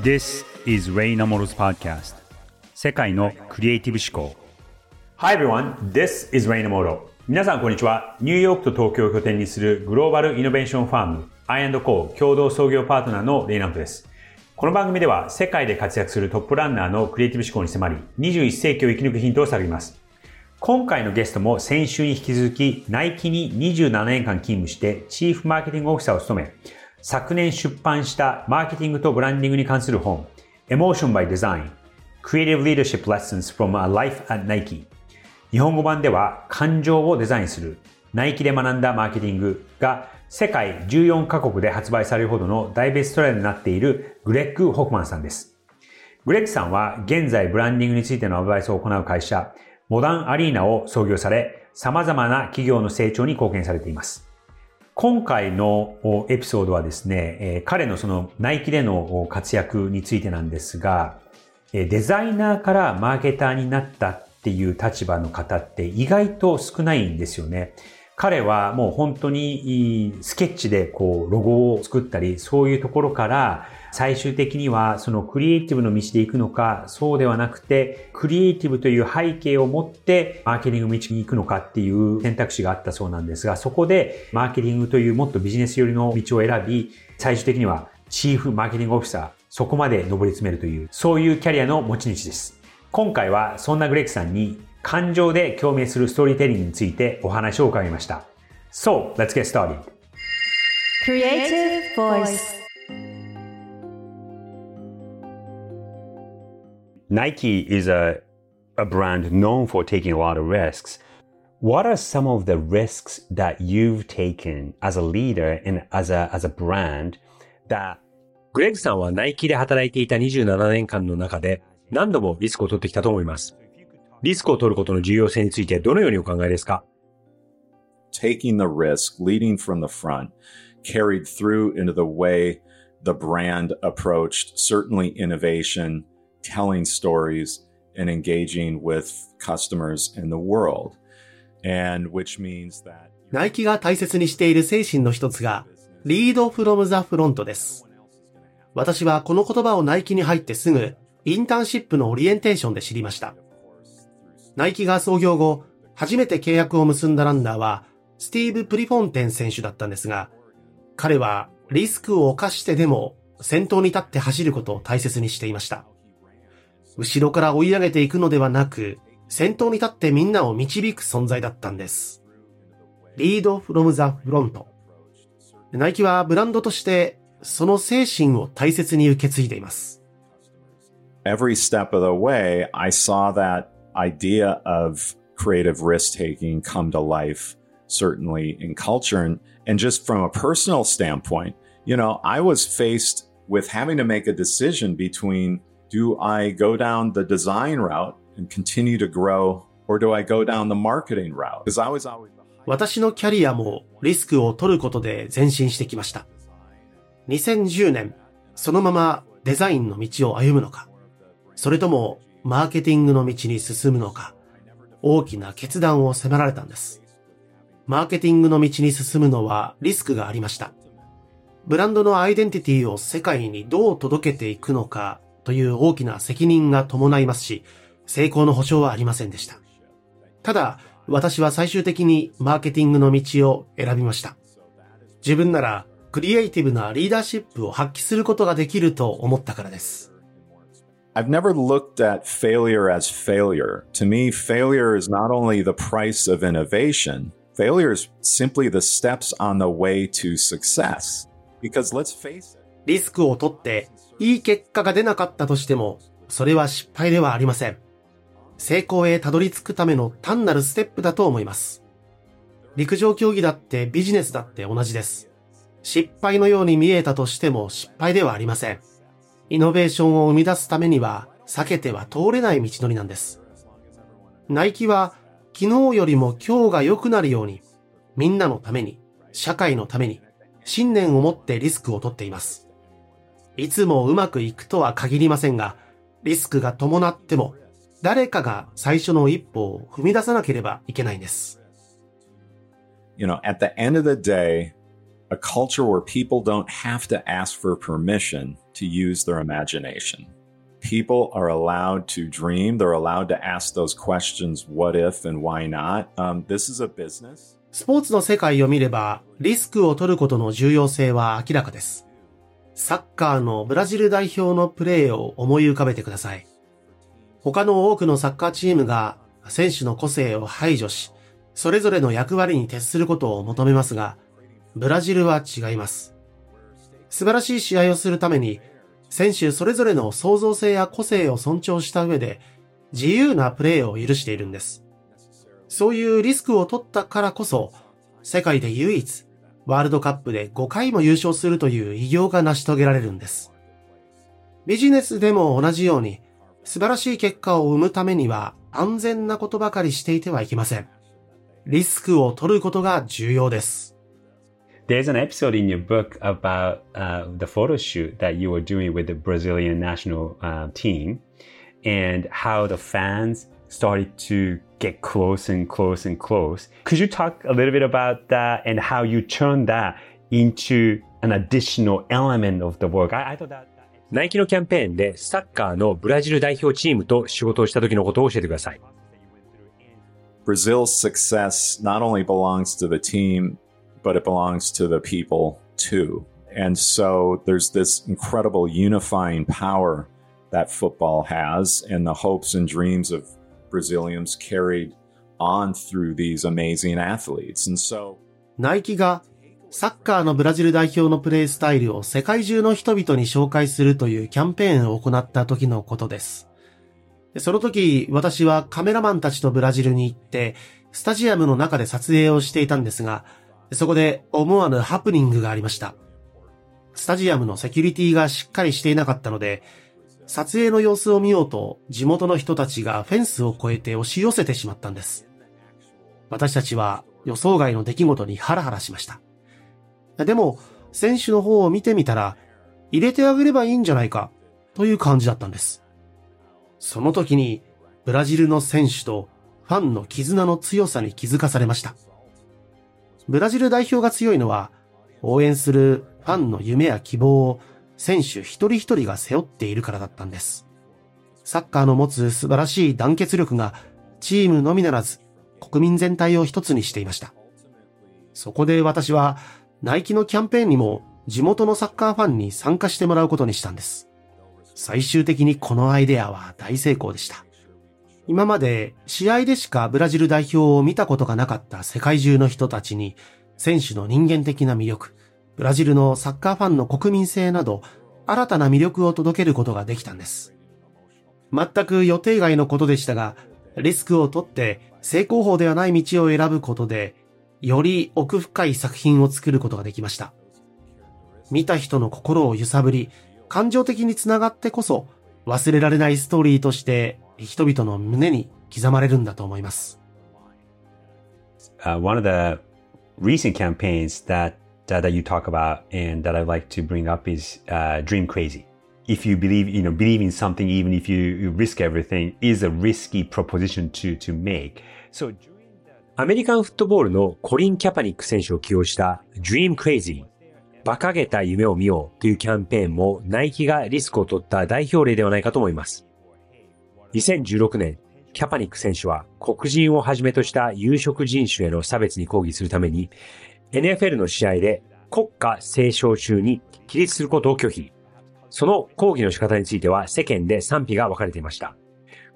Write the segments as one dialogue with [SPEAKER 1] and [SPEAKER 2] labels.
[SPEAKER 1] This is Ray Namoro's podcast. 世界のクリエイティブ思考。
[SPEAKER 2] Hi everyone, this is Ray Namoro. 皆さんこんにちは。ニューヨークと東京を拠点にするグローバルイノベーションファーム I&Co 共同創業パートナーのレイナムトです。この番組では世界で活躍するトップランナーのクリエイティブ思考に迫り21世紀を生き抜くヒントを探ります。今回のゲストも先週に引き続きナイキに27年間勤務してチーフマーケティングオフィサーを務め昨年出版したマーケティングとブランディングに関する本 Emotion by Design Creative Leadership Lessons from a Life at Nike 日本語版では感情をデザインするナイキで学んだマーケティングが世界14カ国で発売されるほどの大ベストライになっているグレッグ・ホフマンさんです。グレッグさんは現在ブランディングについてのアドバイスを行う会社モダンアリーナを創業され、様々な企業の成長に貢献されています。今回のエピソードはですね、彼のそのナイキでの活躍についてなんですが、デザイナーからマーケターになったっていう立場の方って意外と少ないんですよね。彼はもう本当にスケッチでこうロゴを作ったり、そういうところから最終的にはそのクリエイティブの道で行くのか、そうではなくて、クリエイティブという背景を持ってマーケティング道に行くのかっていう選択肢があったそうなんですが、そこでマーケティングというもっとビジネス寄りの道を選び、最終的にはチーフマーケティングオフィサー、そこまで上り詰めるという、そういうキャリアの持ち主です。今回はそんなグレッグさんに感情で共鳴するストーリーテリングについてお話を伺いました。So, let's get started. Creative Voice Nike is a, a brand known for taking a lot of risks. What are some of the risks that you've taken as a leader and as a, as a brand that グレッグさんはナイキで働いていた27年間の中で何度もリスクを取ってきたと思います。リスクを取ることの重要性についてどのようにお考えですか
[SPEAKER 3] Taking the risk, leading from the front, carried through into the way the brand approached certainly innovation, telling stories and engaging with customers in the world. And which means that
[SPEAKER 4] ナイキが大切にしている精神の一つが、リードフロムザフロントです。私はこの言葉をナイキに入ってすぐ、インターンシップのオリエンテーションで知りました。ナイキが創業後、初めて契約を結んだランナーは、スティーブ・プリフォンテン選手だったんですが、彼はリスクを冒してでも先頭に立って走ることを大切にしていました。後ろから追い上げていくのではなく、先頭に立ってみんなを導く存在だったんです。リードフロムザフロント。ナイキはブランドとしてその精神を大切に受け継いでいます。
[SPEAKER 3] Every step of the way, I saw that idea of creative risk taking come to life, certainly in culture. And, and just from a personal standpoint, you know, I was faced with having to make a decision between do I go down the design route and continue to grow, or do I go down the marketing route? Because I was always
[SPEAKER 4] 私のキャリアもリスクを取ることで前進してきました。2010年、そのままデザインの道を歩むのか、それとも マーケティングの道に進むのか、大きな決断を迫られたんです。マーケティングの道に進むのはリスクがありました。ブランドのアイデンティティを世界にどう届けていくのかという大きな責任が伴いますし、成功の保証はありませんでした。ただ、私は最終的にマーケティングの道を選びました。自分ならクリエイティブなリーダーシップを発揮することができると思ったからです。
[SPEAKER 3] I've never looked at failure as failure. To me, failure is not only the price of innovation, failure is simply the steps on the way to success. Because let's face it.
[SPEAKER 4] リスクを取っていい結果が出なかったとしても、それは失敗ではありません。成功へたどり着くための単なるステップだと思います。陸上競技だってビジネスだって同じです。失敗のように見えたとしても失敗ではありません。イノベーションを生み出すためには避けては通れない道のりなんです。ナイキは昨日よりも今日が良くなるように、みんなのために、社会のために、信念を持ってリスクを取っています。いつもうまくいくとは限りませんが、リスクが伴っても、誰かが最初の一歩を踏み出さなければいけないんです。
[SPEAKER 3] You know, at the end of the day, a culture where people don't have to ask for permission to use their imagination. People are allowed to dream. They're allowed to ask those questions, what if and why not? Um, this is a business.
[SPEAKER 4] スポーツの世界を見れば、リスクを取ることの重要性は明らかです。サッカーのブラジル代表のプレーを思い浮かべてください。他の多くのサッカーチームが選手の個性を排除し、それぞれの役割に徹することを求めますが、ブラジルは違います。素晴らしい試合をするために、選手それぞれの創造性や個性を尊重した上で、自由なプレーを許しているんです。そういうリスクを取ったからこそ、世界で唯一、ワールドカップで5回も優勝するという偉業が成し遂げられるんです。ビジネスでも同じように、素晴らしい結果を生むためには安全なことばかりしていてはいけません。リスクを取ることが重要です。
[SPEAKER 1] There's an episode in your book about uh, the photo shoot that you were doing with the Brazilian national uh, team and how the fans started to get close and close and close. Could you talk a little bit about that and how you turned that into an additional element of the work? I, I thought that.
[SPEAKER 2] ナイキのキャンペーンでサッカーのブラジル代表チームと仕事をした時のことを教えてください。
[SPEAKER 3] Brazil's success not only belongs to the team, but it belongs to the people too. And so there's this incredible unifying power that football has, and the hopes and dreams of Brazilians carried on through these amazing athletes. And so
[SPEAKER 4] ナイキがサッカーのブラジル代表のプレースタイルを世界中の人々に紹介するというキャンペーンを行った時のことです。その時、私はカメラマンたちとブラジルに行って、スタジアムの中で撮影をしていたんですが、そこで思わぬハプニングがありました。スタジアムのセキュリティがしっかりしていなかったので、撮影の様子を見ようと地元の人たちがフェンスを越えて押し寄せてしまったんです。私たちは予想外の出来事にハラハラしました。でも、選手の方を見てみたら、入れてあげればいいんじゃないか、という感じだったんです。その時に、ブラジルの選手とファンの絆の強さに気づかされました。ブラジル代表が強いのは、応援するファンの夢や希望を選手一人一人が背負っているからだったんです。サッカーの持つ素晴らしい団結力がチームのみならず国民全体を一つにしていました。そこで私はナイキのキャンペーンにも地元のサッカーファンに参加してもらうことにしたんです。最終的にこのアイデアは大成功でした。今まで試合でしかブラジル代表を見たことがなかった世界中の人たちに選手の人間的な魅力、ブラジルのサッカーファンの国民性など、新たな魅力を届けることができたんです。全く予定外のことでしたが、リスクを取って成功法ではない道を選ぶことで、より奥深い作品を作ることができました。見た人の心を揺さぶり、感情的につながってこそ、忘れられないストーリーとして人々の胸に刻まれるんだと思います。
[SPEAKER 1] Uh, one of the recent campaigns that that, that you talk about and that I'd like to bring up is uh, Dream Crazy. If you believe, you know, believe in something, even if you, you risk everything, is a risky proposition to, to make. So,
[SPEAKER 2] アメリカンフットボールのコリン・キャパニック選手を起用した Dream Crazy 馬鹿げた夢を見ようというキャンペーンもナイキがリスクを取った代表例ではないかと思います。2016年、キャパニック選手は黒人をはじめとした有色人種への差別に抗議するために NFL の試合で国歌斉唱中に起立することを拒否。その抗議の仕方については世間で賛否が分かれていました。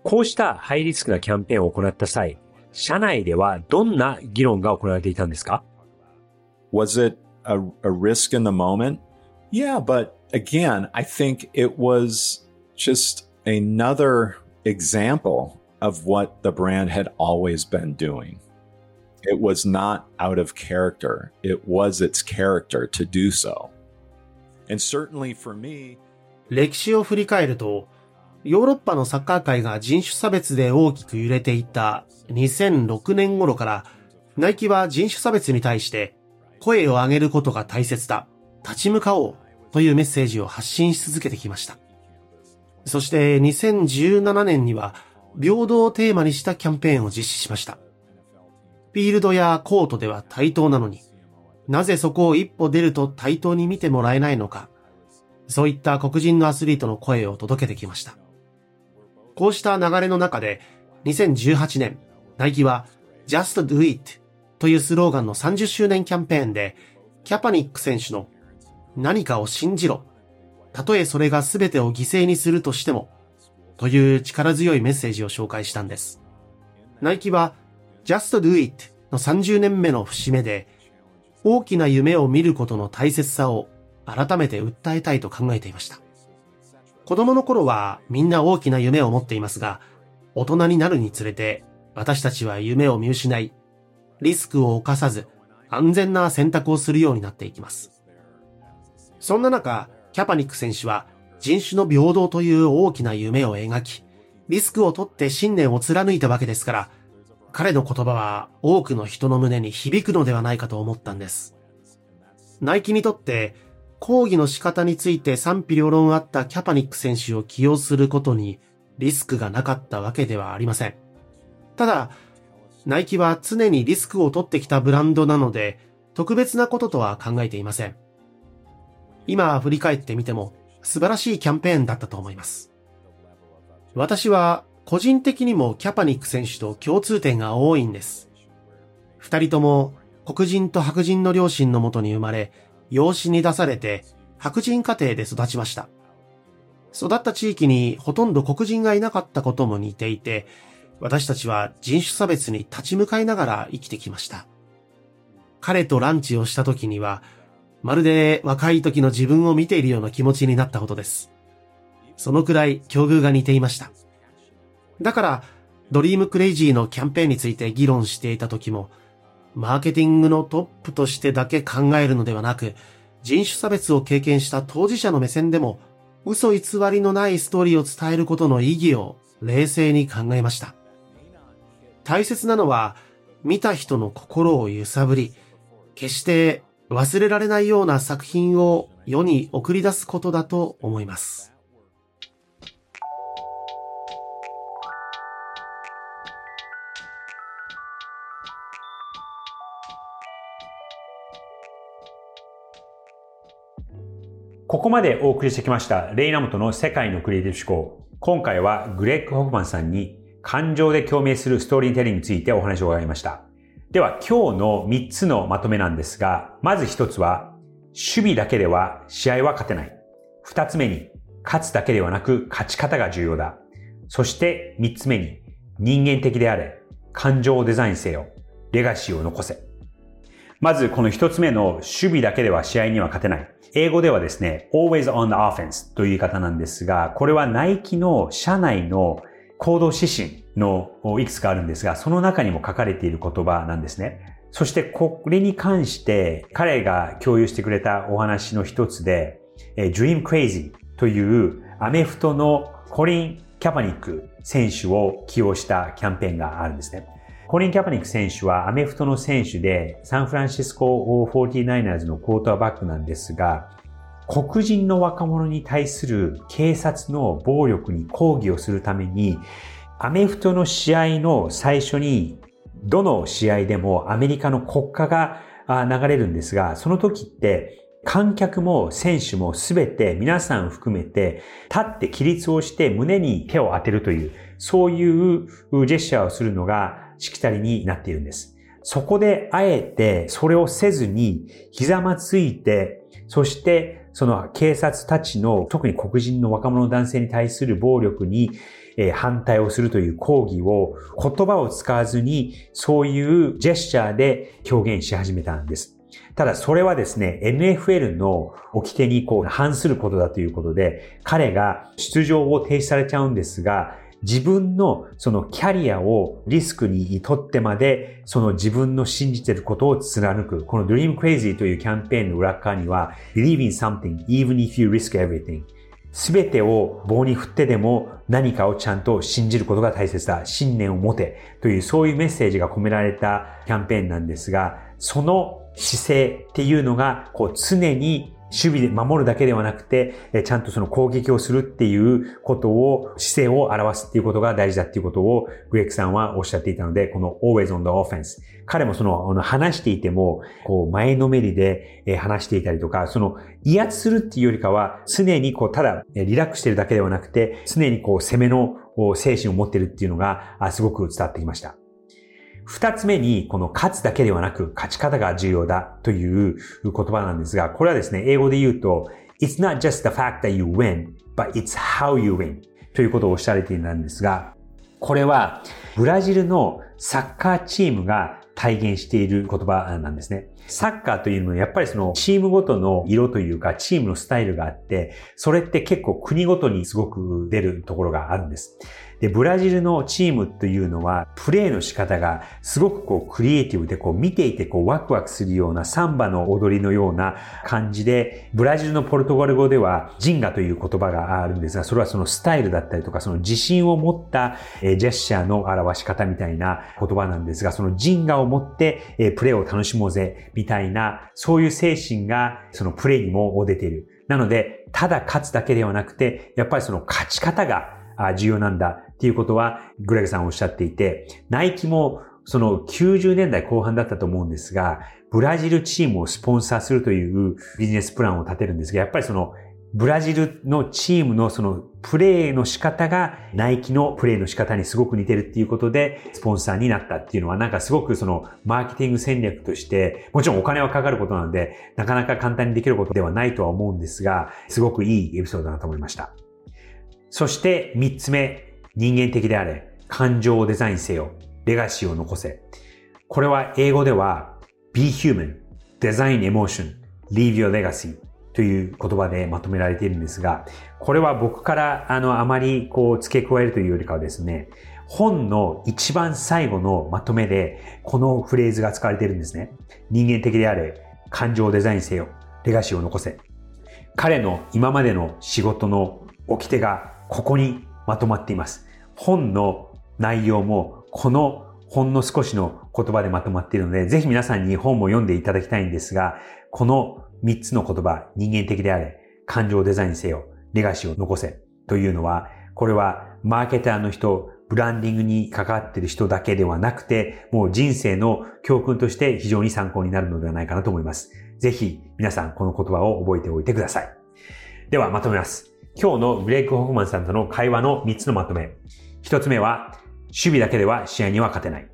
[SPEAKER 2] こうしたハイリスクなキャンペーンを行った際、社内ではどんな議論が行われていたんですか
[SPEAKER 3] ？Was it a, a risk in the moment? Yeah, but again, I think it was just another example of what the brand had always been doing. It was not out of character. It was its character to do so. And certainly for me,
[SPEAKER 4] 歴史を振り返ると、ヨーロッパのサッカー界が人種差別で大きく揺れていた2006年頃から、ナイキは人種差別に対して声を上げることが大切だ。立ち向かおうというメッセージを発信し続けてきました。そして2017年には平等をテーマにしたキャンペーンを実施しました。フィールドやコートでは対等なのに、なぜそこを一歩出ると対等に見てもらえないのか、そういった黒人のアスリートの声を届けてきました。こうした流れの中で、2018年、ナイキは Just Do It というスローガンの30周年キャンペーンで、キャパニック選手の何かを信じろ。たとえそれが全てを犠牲にするとしても、という力強いメッセージを紹介したんです。ナイキは Just Do It の30年目の節目で、大きな夢を見ることの大切さを改めて訴えたいと考えていました。子供の頃はみんな大きな夢を持っていますが、大人になるにつれて私たちは夢を見失い、リスクを冒さず安全な選択をするようになっていきます。そんな中、キャパニック選手は人種の平等という大きな夢を描き、リスクを取って信念を貫いたわけですから、彼の言葉は多くの人の胸に響くのではないかと思ったんです。ナイキにとって抗議の仕方について賛否両論あったキャパニック選手を起用することにリスクがなかったわけではありません。ただ、ナイキは常にリスクを取ってきたブランドなので、特別なこととは考えていません。今振り返ってみても素晴らしいキャンペーンだったと思います。私は個人的にもキャパニック選手と共通点が多いんです。二人とも黒人と白人の両親のもとに生まれ、養子に出されて白人家庭で育ちました。育った地域にほとんど黒人がいなかったことも似ていて、私たちは人種差別に立ち向かいながら生きてきました。彼とランチをした時には、まるで若い時の自分を見ているような気持ちになったほどです。そのくらい境遇が似ていました。だから、 Dream Crazy のキャンペーンについて議論していた時も、マーケティングのトップとしてだけ考えるのではなく、人種差別を経験した当事者の目線でも、嘘偽りのないストーリーを伝えることの意義を冷静に考えました。大切なのは、見た人の心を揺さぶり、決して忘れられないような作品を世に送り出すことだと思います。
[SPEAKER 2] ここまでお送りしてきましたレイナモトの世界のクリエイティブ思考。今回はグレッグ・ホフマンさんに感情で共鳴するストーリーテリングについてお話を伺いました。では今日の3つのまとめなんですが、まず1つは守備だけでは試合は勝てない。2つ目に勝つだけではなく勝ち方が重要だ。そして3つ目に人間的であれ、感情をデザインせよ、レガシーを残せ。まずこの1つ目の守備だけでは試合には勝てない。英語ではですね、always on the offense という言い方なんですが、これはナイキの社内の行動指針のいくつかあるんですが、その中にも書かれている言葉なんですね。そしてこれに関して彼が共有してくれたお話の一つで、Dream Crazy というアメフトのコリン・キャパニック選手を起用したキャンペーンがあるんですね。コリン・キャパニック選手はアメフトの選手でサンフランシスコ 49ers のクォーターバックなんですが、黒人の若者に対する警察の暴力に抗議をするために、アメフトの試合の最初に、どの試合でもアメリカの国歌が流れるんですが、その時って観客も選手もすべて皆さん含めて立って起立をして胸に手を当てるという、そういうジェスチャーをするのがしきたりになっているんです。そこであえてそれをせずにひざまついて、そしてその警察たちの特に黒人の若者男性に対する暴力にえ反対をするという抗議を言葉を使わずにそういうジェスチャーで表現し始めたんです。ただそれはですね、NFL の掟にこう反することだということで、彼が出場を停止されちゃうんですが、自分のそのキャリアをリスクにとってまで、その自分の信じてることを貫く。この Dream Crazy というキャンペーンの裏側には、Believe in something even if you risk everything. すべてを棒に振ってでも何かをちゃんと信じることが大切だ。信念を持て。というそういうメッセージが込められたキャンペーンなんですが、その姿勢っていうのが、こう常に守備で守るだけではなくて、ちゃんとその攻撃をするっていうことを、姿勢を表すっていうことが大事だっていうことを、グレッグさんはおっしゃっていたので、この always on the offense。彼もその、話していても、こう、前のめりで話していたりとか、その、威圧するっていうよりかは、常にこう、ただ、リラックスしてるだけではなくて、常にこう、攻めの精神を持ってるっていうのが、すごく伝わってきました。二つ目に、この勝つだけではなく、勝ち方が重要だという言葉なんですが、これはですね、英語で言うと、It's not just the fact that you win, but it's how you win ということをおっしゃられているんですが、これは、ブラジルのサッカーチームが体現している言葉なんですね。サッカーというのはやっぱりそのチームごとの色というかチームのスタイルがあって、それって結構国ごとにすごく出るところがあるんです。で、ブラジルのチームというのは、プレーの仕方がすごくこうクリエイティブでこう見ていてこうワクワクするようなサンバの踊りのような感じで、ブラジルのポルトガル語ではジンガという言葉があるんですが、それはそのスタイルだったりとか、その自信を持ったジェスチャーの表し方みたいな言葉なんですが、そのジンガを持ってプレーを楽しもうぜ、みたいな、そういう精神がそのプレイにも出ている。なので、ただ勝つだけではなくて、やっぱりその勝ち方が重要なんだっていうことは、グレグさんおっしゃっていて、ナイキもその90年代後半だったと思うんですが、ブラジルチームをスポンサーするというビジネスプランを立てるんですが、やっぱりそのブラジルのチームのそのプレーの仕方がナイキのプレーの仕方にすごく似てるっていうことでスポンサーになったっていうのはなんかすごくそのマーケティング戦略としてもちろんお金はかかることなのでなかなか簡単にできることではないとは思うんですがすごくいいエピソードだなと思いました。そして三つ目、人間的であれ、感情をデザインせよ、レガシーを残せ。これは英語では be human, design emotion, leave your legacy という言葉でまとめられているんですが、これは僕からあのあまりこう付け加えるというよりかはですね、本の一番最後のまとめでこのフレーズが使われているんですね。人間的であれ、感情をデザインせよ、レガシーを残せ。彼の今までの仕事の掟がここにまとまっています。本の内容もこのほんの少しの言葉でまとまっているので、ぜひ皆さんに本も読んでいただきたいんですが、この3つの言葉、人間的であれ、感情デザインせよ、レガシーを残せというのは、これはマーケターの人、ブランディングに関わっている人だけではなくて、もう人生の教訓として非常に参考になるのではないかなと思います。ぜひ皆さんこの言葉を覚えておいてください。ではまとめます。今日のグレッグ・ホフマンさんとの会話の3つのまとめ。1つ目は、守備だけでは試合には勝てない。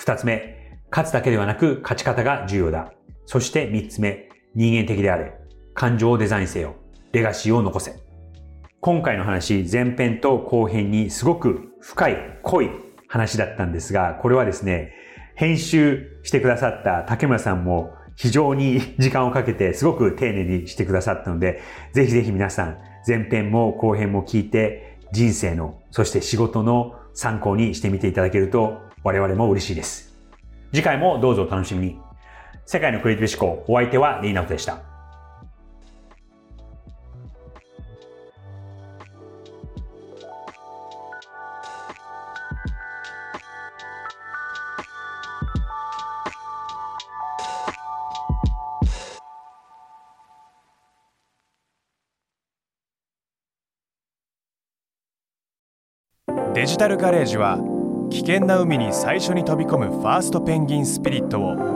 [SPEAKER 2] 2つ目、勝つだけではなく勝ち方が重要だ。そして3つ目、人間的であれ。感情をデザインせよ。レガシーを残せ。今回の話、前編と後編にすごく深い、濃い話だったんですが、これはですね、編集してくださった竹村さんも非常に 時間をかけてすごく丁寧にしてくださったので、ぜひぜひ皆さん前編も後編も聞いて人生の、そして仕事の参考にしてみていただけると我々も嬉しいです。次回もどうぞお楽しみに。世界のクリエイティブ思考、お相手はリーナウトでした。
[SPEAKER 5] デジタルガレージは危険な海に最初に飛び込むファーストペンギンスピリットを